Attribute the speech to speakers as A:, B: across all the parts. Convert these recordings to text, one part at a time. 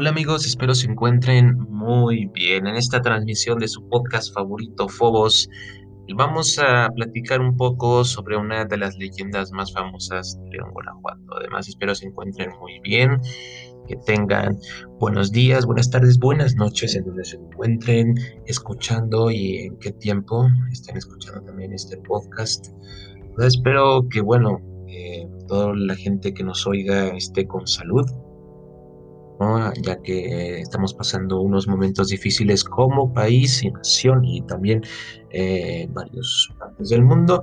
A: Hola amigos, espero se encuentren muy bien en esta transmisión de su podcast favorito Fobos. Vamos a platicar un poco sobre una de las leyendas más famosas de León, Guanajuato. Además, espero se encuentren muy bien, que tengan buenos días, buenas tardes, buenas noches en donde se encuentren escuchando y en qué tiempo estén escuchando también este podcast. espero que, bueno, eh, toda la gente que nos oiga esté con salud, ya que estamos pasando unos momentos difíciles como país y nación y también eh, en varios partes del mundo.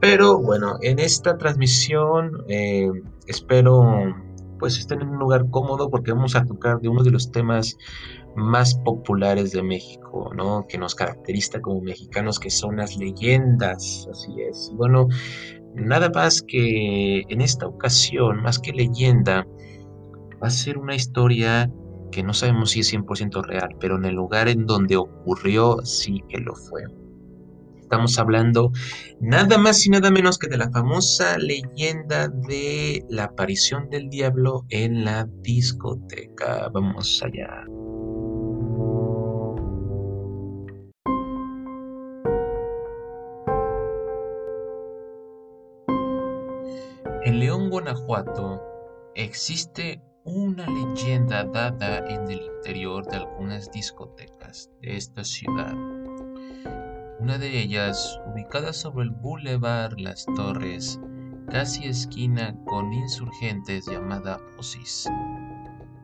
A: Pero bueno, en esta transmisión eh, espero pues estén en un lugar cómodo porque vamos a tocar de uno de los temas más populares de México, ¿no? Que nos caracteriza como mexicanos, que son las leyendas, así es. bueno, nada más que en esta ocasión, más que leyenda, va a ser una historia que no sabemos si es 100% real, pero en el lugar en donde ocurrió sí que lo fue. Estamos hablando nada más y nada menos que de la famosa leyenda de la aparición del diablo en la discoteca. Vamos allá. En León, Guanajuato, existe una leyenda dada en el interior de algunas discotecas de esta ciudad. Una de ellas, ubicada sobre el Boulevard Las Torres, casi esquina con insurgentes llamada Osis,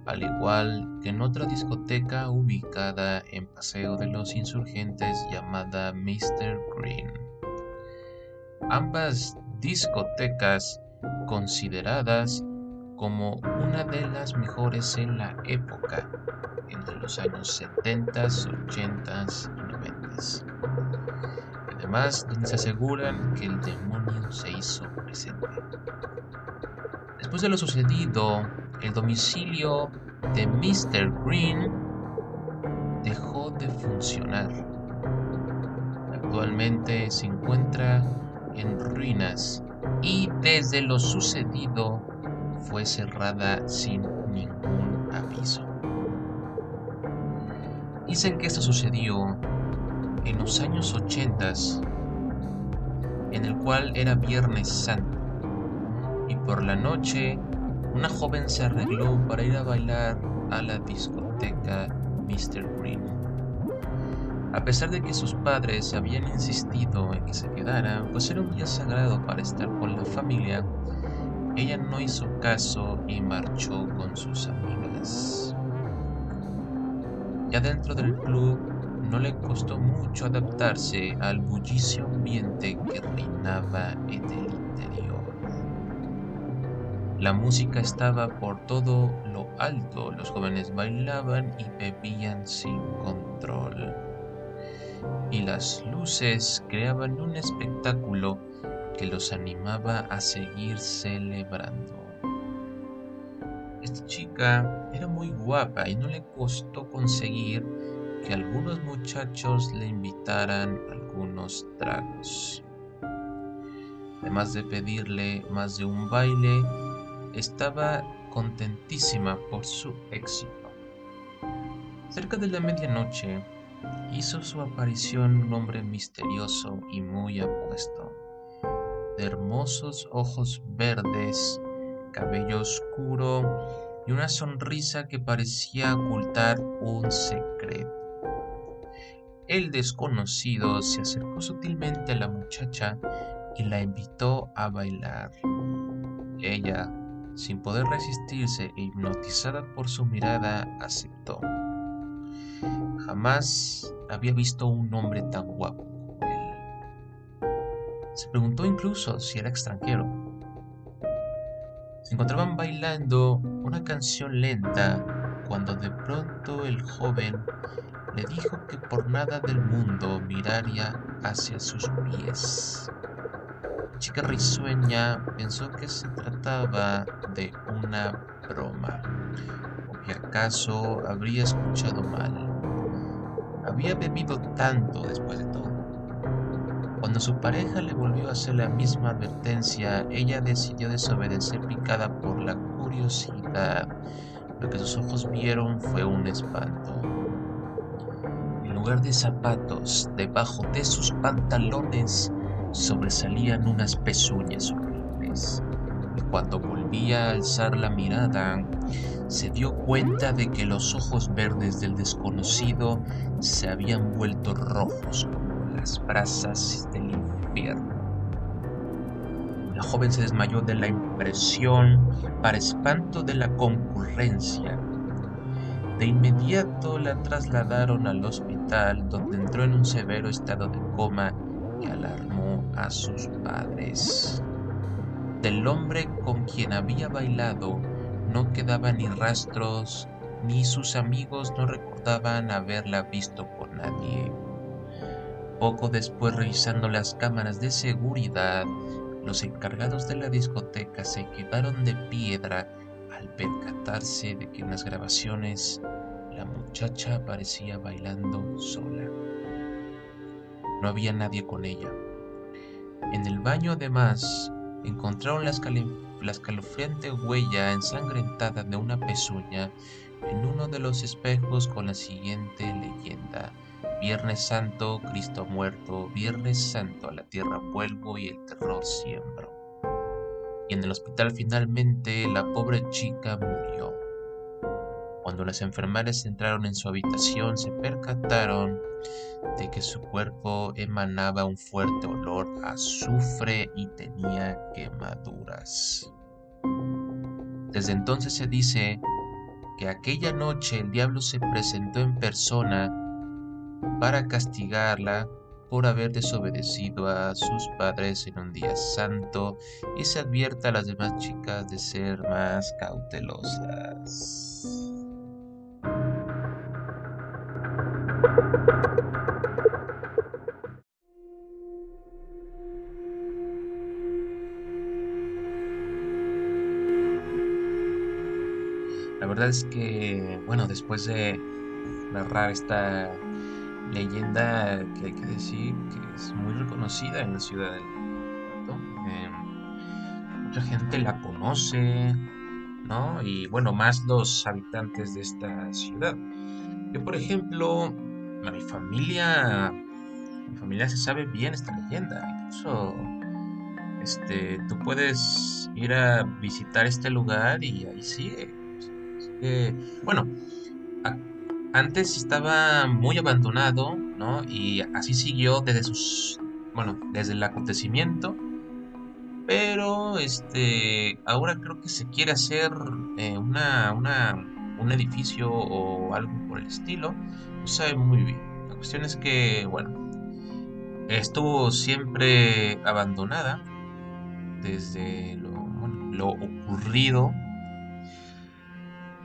A: al igual que en otra discoteca ubicada en Paseo de los Insurgentes llamada Mr. Green. Ambas discotecas consideradas como una de las mejores en la época, entre los años 70, 80 y 90. Además, se aseguran que el demonio se hizo presente. Después de lo sucedido, el domicilio de Mr. Green dejó de funcionar. Actualmente se encuentra en ruinas y desde lo sucedido fue cerrada sin ningún aviso. Dicen que esto sucedió en los años 80, en el cual era Viernes Santo, y por la noche una joven se arregló para ir a bailar a la discoteca Mr. Green. A pesar de que sus padres habían insistido en que se quedara, pues era un día sagrado para estar con la familia, ella no hizo caso y marchó con sus amigas. Ya dentro del club no le costó mucho adaptarse al bullicio ambiente que reinaba en el interior. La música estaba por todo lo alto, los jóvenes bailaban y bebían sin control. Y las luces creaban un espectáculo que los animaba a seguir celebrando. Esta chica era muy guapa y no le costó conseguir que algunos muchachos le invitaran algunos tragos. Además de pedirle más de un baile, estaba contentísima por su éxito. Cerca de la medianoche hizo su aparición un hombre misterioso y muy apuesto hermosos ojos verdes, cabello oscuro y una sonrisa que parecía ocultar un secreto. El desconocido se acercó sutilmente a la muchacha y la invitó a bailar. Ella, sin poder resistirse e hipnotizada por su mirada, aceptó. Jamás había visto un hombre tan guapo. Se preguntó incluso si era extranjero. Se encontraban bailando una canción lenta cuando de pronto el joven le dijo que por nada del mundo miraría hacia sus pies. La chica risueña pensó que se trataba de una broma, o que acaso habría escuchado mal. Había bebido tanto después de todo. Cuando su pareja le volvió a hacer la misma advertencia, ella decidió desobedecer picada por la curiosidad, Lo que sus ojos vieron fue un espanto. En lugar de zapatos, debajo de sus pantalones sobresalían unas pezuñas horribles. Y cuando volvía a alzar la mirada, se dio cuenta de que los ojos verdes del desconocido se habían vuelto rojos las brasas del infierno. La joven se desmayó de la impresión para espanto de la concurrencia. De inmediato la trasladaron al hospital donde entró en un severo estado de coma que alarmó a sus padres. Del hombre con quien había bailado no quedaban ni rastros, ni sus amigos no recordaban haberla visto con nadie. Poco después, revisando las cámaras de seguridad, los encargados de la discoteca se quedaron de piedra al percatarse de que en las grabaciones la muchacha aparecía bailando sola. No había nadie con ella. En el baño además encontraron la, escalofriante huella ensangrentada de una pezuña en uno de los espejos con la siguiente leyenda. Viernes Santo, Cristo muerto, Viernes Santo a la tierra vuelvo y el terror siembro. Y en el hospital finalmente la pobre chica murió. Cuando las enfermeras entraron en su habitación se percataron de que su cuerpo emanaba un fuerte olor a azufre y tenía quemaduras. Desde entonces se dice que aquella noche el diablo se presentó en persona para castigarla por haber desobedecido a sus padres en un día santo y se advierta a las demás chicas de ser más cautelosas. La verdad es que, bueno, después de narrar esta leyenda que hay que decir que es muy reconocida en la ciudad del eh, mucha gente la conoce, ¿no? Y bueno, más los habitantes de esta ciudad. Yo, por ejemplo, a mi familia, mi familia se sabe bien esta leyenda. Incluso, este, tú puedes ir a visitar este lugar y ahí sigue. Bueno, antes estaba muy abandonado, ¿no? Y así siguió desde sus, bueno, desde el acontecimiento. Pero, este, ahora creo que se quiere hacer eh, una, una un edificio o algo por el estilo, no sabe muy bien. La cuestión es que, bueno, estuvo siempre abandonada desde lo, lo ocurrido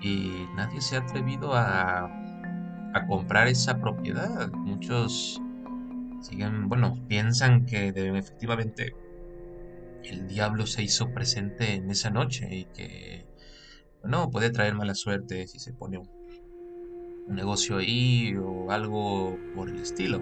A: y nadie se ha atrevido a, a comprar esa propiedad. Muchos siguen, bueno, piensan que efectivamente el diablo se hizo presente en esa noche y que no, puede traer mala suerte si se pone un, negocio ahí o algo por el estilo.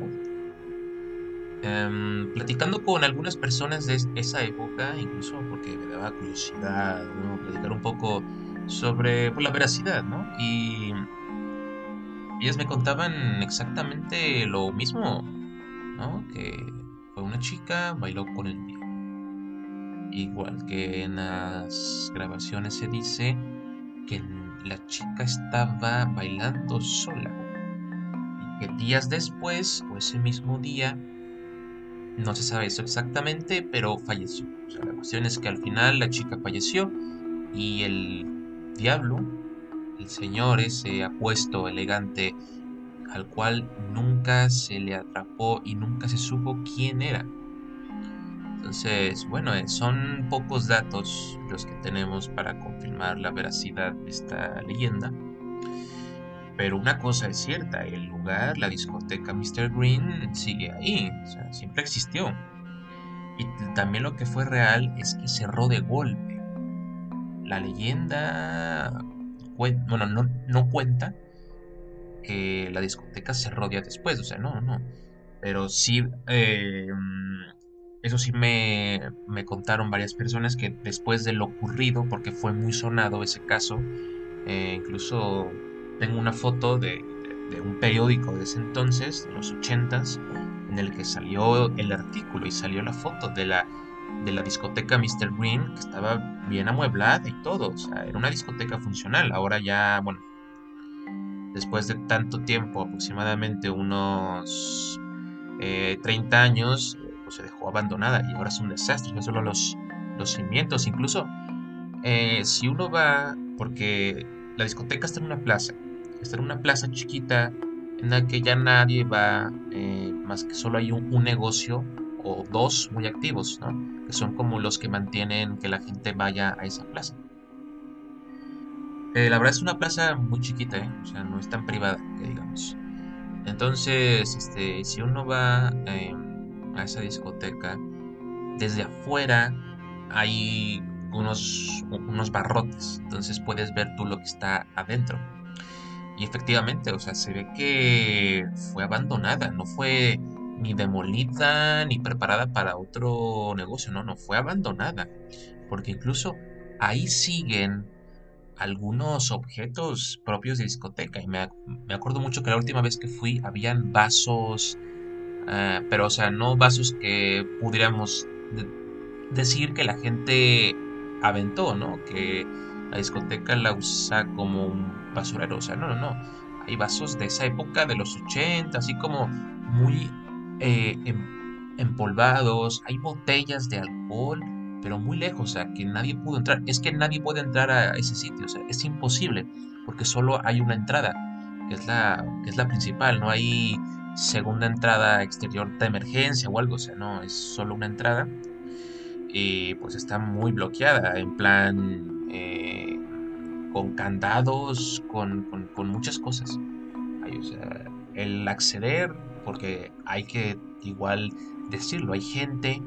A: Em, platicando con algunas personas de esa época, incluso porque me daba curiosidad, ¿no? platicar un poco sobre pues, la veracidad, ¿no? Y ellas me contaban exactamente lo mismo, ¿no? Que fue una chica, bailó con el diablo. Igual que en las grabaciones se dice, que la chica estaba bailando sola y que días después o ese mismo día no se sabe eso exactamente pero falleció o sea, la cuestión es que al final la chica falleció y el diablo el señor ese apuesto elegante al cual nunca se le atrapó y nunca se supo quién era entonces, bueno, eh, son pocos datos los que tenemos para confirmar la veracidad de esta leyenda. Pero una cosa es cierta, el lugar, la discoteca Mr. Green sigue ahí, o sea, siempre existió. Y también lo que fue real es que cerró de golpe. La leyenda, bueno, no, no cuenta que la discoteca cerró días después, o sea, no, no. Pero sí, eh, eso sí me, contaron varias personas que después de lo ocurrido, porque fue muy sonado ese caso, Eh, incluso tengo una foto de, un periódico de ese entonces, de los ochentas, en el que salió el artículo y salió la foto de la, de la discoteca Mr. Green, que estaba bien amueblada y todo. O sea, era una discoteca funcional. Ahora ya, bueno, después de tanto tiempo, aproximadamente unos 30 eh, años, pues se dejó abandonada y ahora es un desastre. No solo los, los cimientos, incluso eh, si uno va, porque la discoteca está en una plaza, está en una plaza chiquita en la que ya nadie va, eh, más que solo hay un, negocio o dos muy activos, ¿no? que son como los que mantienen que la gente vaya a esa plaza. Eh, la verdad es una plaza muy chiquita, ¿eh? o sea, no es tan privada, digamos. Entonces, este, si uno va em, a esa discoteca, desde afuera hay unos, unos barrotes, entonces puedes ver tú lo que está adentro. Y efectivamente, o sea, se ve que fue abandonada, no fue ni demolida ni preparada para otro negocio, no, no, fue abandonada. Porque incluso ahí siguen algunos objetos propios de discoteca. Y me, acuerdo mucho que la última vez que fui habían vasos, ah, pero o sea, no vasos que pudiéramos decir que la gente aventó, ¿no? Que la discoteca la usa como un basurero, o sea, no, no, no. Hay vasos de esa época, de los 80, así como muy eh, em, empolvados. Hay botellas de alcohol, pero muy lejos, o sea, que nadie pudo entrar. Es que nadie puede entrar a ese sitio, o sea, es imposible, porque solo hay una entrada, que es la, que es la principal, no hay segunda entrada exterior de emergencia o algo, o sea, no, es solo una entrada y pues está muy bloqueada, en plan eh, con candados, con, muchas cosas. el acceder, porque hay que igual decirlo, hay gente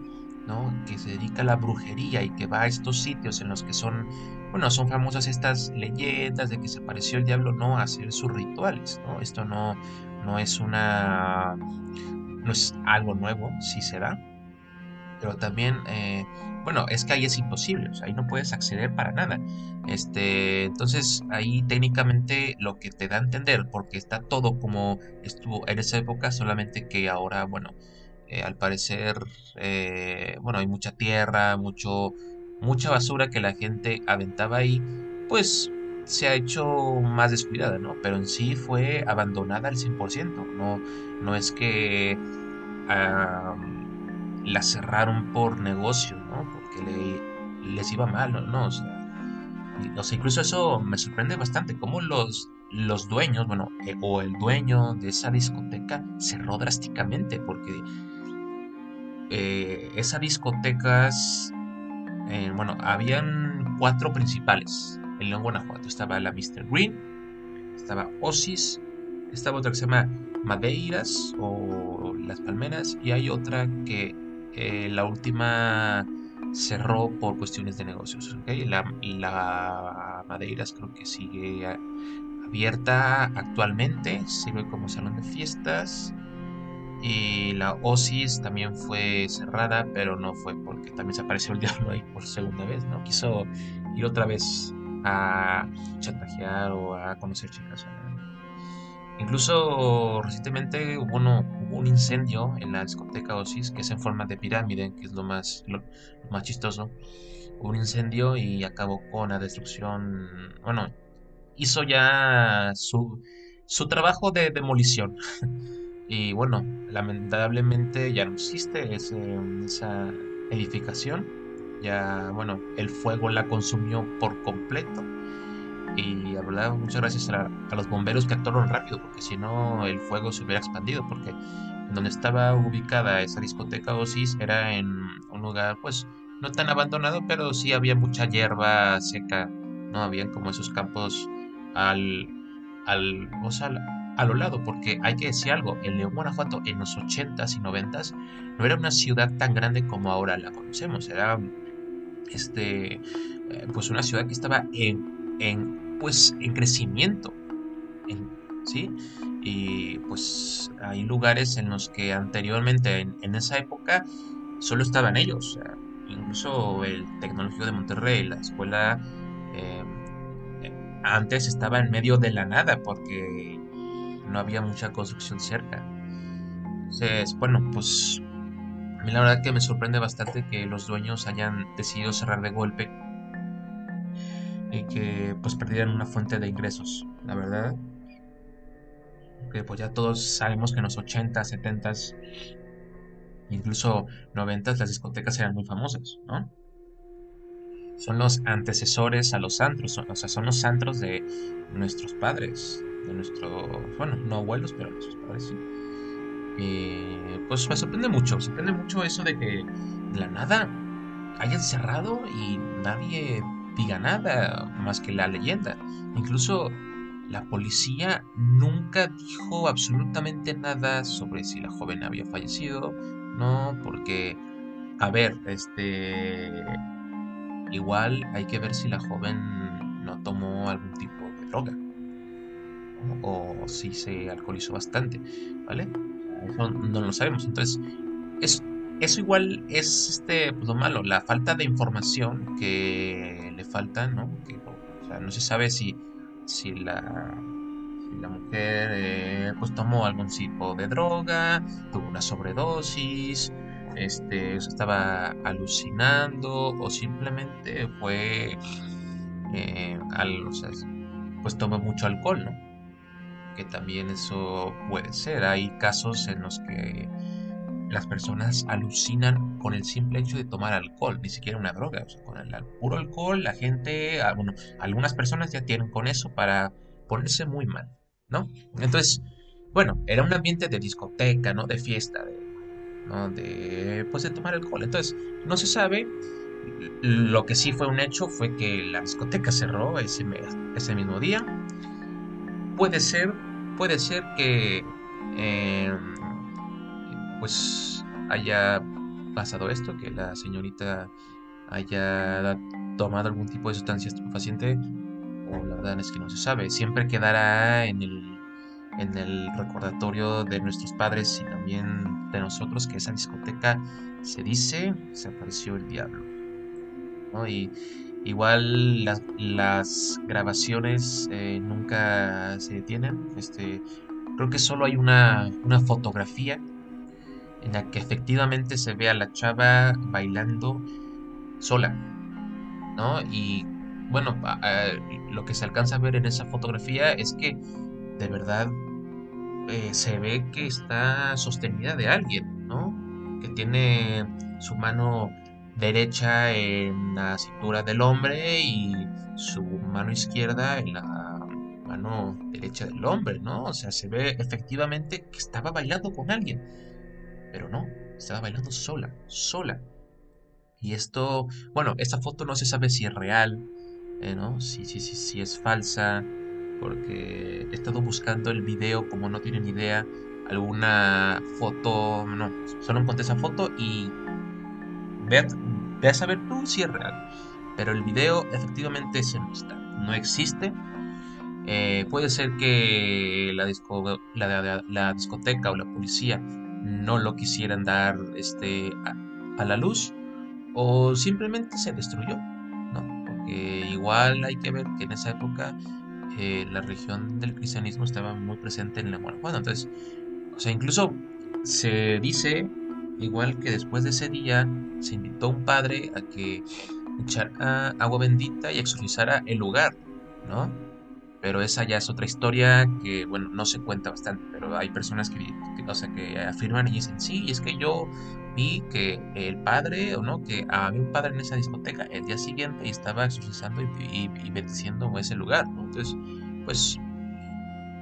A: ¿no? que se dedica a la brujería y que va a estos sitios en los que son, bueno, son famosas estas leyendas de que se apareció el diablo, no, a hacer sus rituales, ¿no? Esto no, no es una, no es algo nuevo, sí se da, pero también, eh, bueno, es que ahí es imposible, o sea, ahí no puedes acceder para nada. Este, entonces ahí técnicamente lo que te da a entender, porque está todo como estuvo en esa época, solamente que ahora, bueno, eh, al parecer, eh, bueno, hay mucha tierra, mucho, mucha basura que la gente aventaba ahí, pues se ha hecho más descuidada, ¿no? Pero en sí fue abandonada al 100%, no, no es que la cerraron por negocio, ¿no? Porque les iba mal, ¿no? O sea, incluso eso me sorprende bastante, cómo los, los dueños, bueno, eh, o el dueño de esa discoteca cerró drásticamente, porque eh, esa discotecas, eh, bueno, habían cuatro principales en León, Guanajuato. Estaba la Mr. Green, estaba Osis, estaba otra que se llama Madeiras o Las Palmeras, y hay otra que eh, la última cerró por cuestiones de negocios. La, la Madeiras creo que sigue abierta actualmente, sirve como salón de fiestas. Y la Osis también fue cerrada, pero no fue porque también se apareció el diablo ahí por segunda vez, ¿no? Quiso ir otra vez a chantajear o a conocer chicas. Incluso recientemente hubo, un incendio en la discoteca Osis, que es en forma de pirámide, que es lo más, lo, más chistoso. Un incendio y acabó con la destrucción. Bueno, hizo ya su, su trabajo de demolición. y bueno, lamentablemente ya no existe esa edificación. Ya, bueno, el fuego la consumió por completo y la verdad muchas gracias a, los bomberos que actuaron rápido porque si no el fuego se hubiera expandido porque donde estaba ubicada esa discoteca Osis era en un lugar pues no tan abandonado pero sí había mucha hierba seca no habían como esos campos al al o sea, a lo lado porque hay que decir algo en León Guanajuato en los 80s y 90s no era una ciudad tan grande como ahora la conocemos era este eh, pues una ciudad que estaba en, en pues en crecimiento, ¿sí? Y pues hay lugares en los que anteriormente, en, esa época, solo estaban ellos. incluso el Tecnológico de Monterrey, la escuela, em, antes estaba en medio de la nada porque no había mucha construcción cerca. Entonces, bueno, pues a mí la verdad que me sorprende bastante que los dueños hayan decidido cerrar de golpe y que pues perdieran una fuente de ingresos, la verdad. Que pues ya todos sabemos que en los 80, 70, incluso 90 las discotecas eran muy famosas, ¿no? Son los antecesores a los antros, o sea, son los antros de nuestros padres, de nuestros, bueno, no abuelos, pero nuestros padres sí. Y pues me sorprende mucho, sorprende mucho eso de que de la nada hayan cerrado y nadie diga nada más que la leyenda. Incluso la policía nunca dijo absolutamente nada sobre si la joven había fallecido, no, porque, a ver, este, igual hay que ver si la joven no tomó algún tipo de droga o si se alcoholizó bastante, ¿vale? No lo sabemos. Entonces, eso, eso igual es este, pues, lo malo, la falta de información que le falta, ¿no? Que, o sea, no se sabe si, si la la mujer eh, pues tomó algún tipo de droga, tuvo una sobredosis, este, estaba alucinando o simplemente fue eh, pues tomó mucho alcohol, ¿no? Que también eso puede ser. Hay casos en los que las personas alucinan con el simple hecho de tomar alcohol, ni siquiera una droga. Con el puro alcohol, la gente, ah, bueno, algunas personas ya tienen con eso para ponerse muy mal, ¿no? Entonces, bueno, era un ambiente de discoteca, ¿no? De fiesta, de, ¿no? De, pues de tomar alcohol. Entonces, no se sabe. Lo que sí fue un hecho fue que la discoteca cerró ese, ese mismo día. Puede ser, puede ser que, em, pues, haya pasado esto, que la señorita haya tomado algún tipo de sustancia estupefaciente o la verdad es que no se sabe. Siempre quedará en el, en el recordatorio de nuestros padres y también de nosotros que esa discoteca se dice se apareció el diablo. Y igual las, las grabaciones eh, nunca se detienen. Este, creo que solo hay una, una fotografía en la que efectivamente se ve a la chava bailando sola, ¿no? Y bueno, lo que se alcanza a ver en esa fotografía es que de verdad eh, se ve que está sostenida de alguien, ¿no? Que tiene su mano derecha en la cintura del hombre y su mano izquierda en la mano derecha del hombre, ¿no? O sea, se ve efectivamente que estaba bailando con alguien, pero no, estaba bailando sola, sola. Y esto, bueno, esta foto no se sabe si es real, eh, ¿no? Si, sí, sí, sí, es falsa, porque he estado buscando el video, como no tienen idea, alguna foto, no, solo encontré esa foto y ve a, saber tú si es real. Pero el video efectivamente se no está, no existe. Eh, puede ser que la, disco, la, la, discoteca o la policía no lo quisieran dar este, a la luz o simplemente se destruyó igual hay que ver que en esa época eh, la religión del cristianismo estaba muy presente en la Guanajuato. Entonces, o sea, incluso se dice, igual que después de ese día, se invitó a un padre a que echara agua bendita y exorcizara el lugar, ¿no? Pero esa ya es otra historia que, bueno, no se cuenta bastante, pero hay personas que, que, o sea, que afirman y dicen, sí, es que yo vi que el padre, o no, que había un padre en esa discoteca el día siguiente y estaba exorcizando y, bendiciendo ese lugar, Entonces, pues,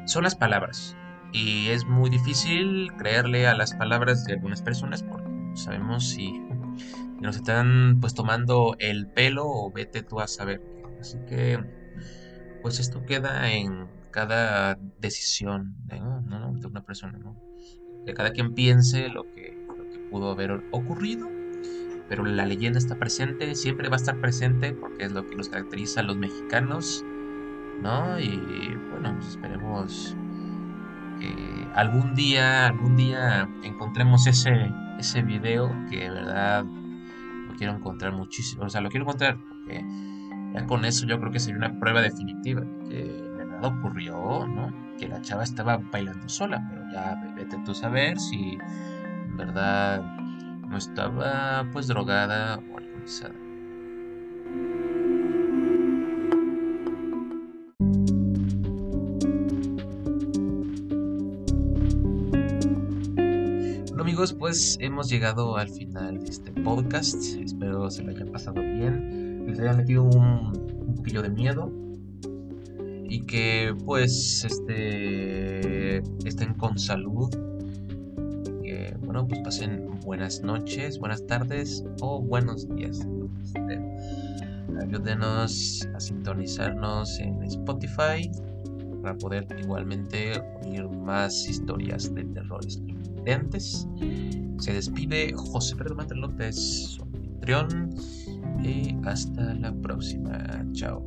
A: son las palabras. Y es muy difícil creerle a las palabras de algunas personas porque sabemos si nos están pues tomando el pelo o vete tú a saber. Así que, pues esto queda en cada decisión de, de una persona, ¿no? Cada quien piense lo que pudo haber ocurrido, pero la leyenda está presente, siempre va a estar presente porque es lo que nos caracteriza a los mexicanos, ¿no? Y bueno, pues esperemos que algún día, algún día encontremos ese, ese video que de verdad lo quiero encontrar muchísimo, o sea, lo quiero encontrar porque Ya con eso yo creo que sería una prueba definitiva que nada ocurrió, ¿no? Que la chava estaba bailando sola, pero ya vete tú a saber si en verdad no estaba pues drogada o alcoholizada. amigos, pues hemos llegado al final de este podcast. Espero se lo hayan pasado bien, les haya metido un, poquillo de miedo y que pues este estén con salud. Que bueno, pues pasen buenas noches, buenas tardes o buenos días. Este, ayúdenos a sintonizarnos en Spotify para poder igualmente oír más historias de terrores antes. Se despide José Pedro Mata López, su anfitrión, y hasta la próxima. Chao.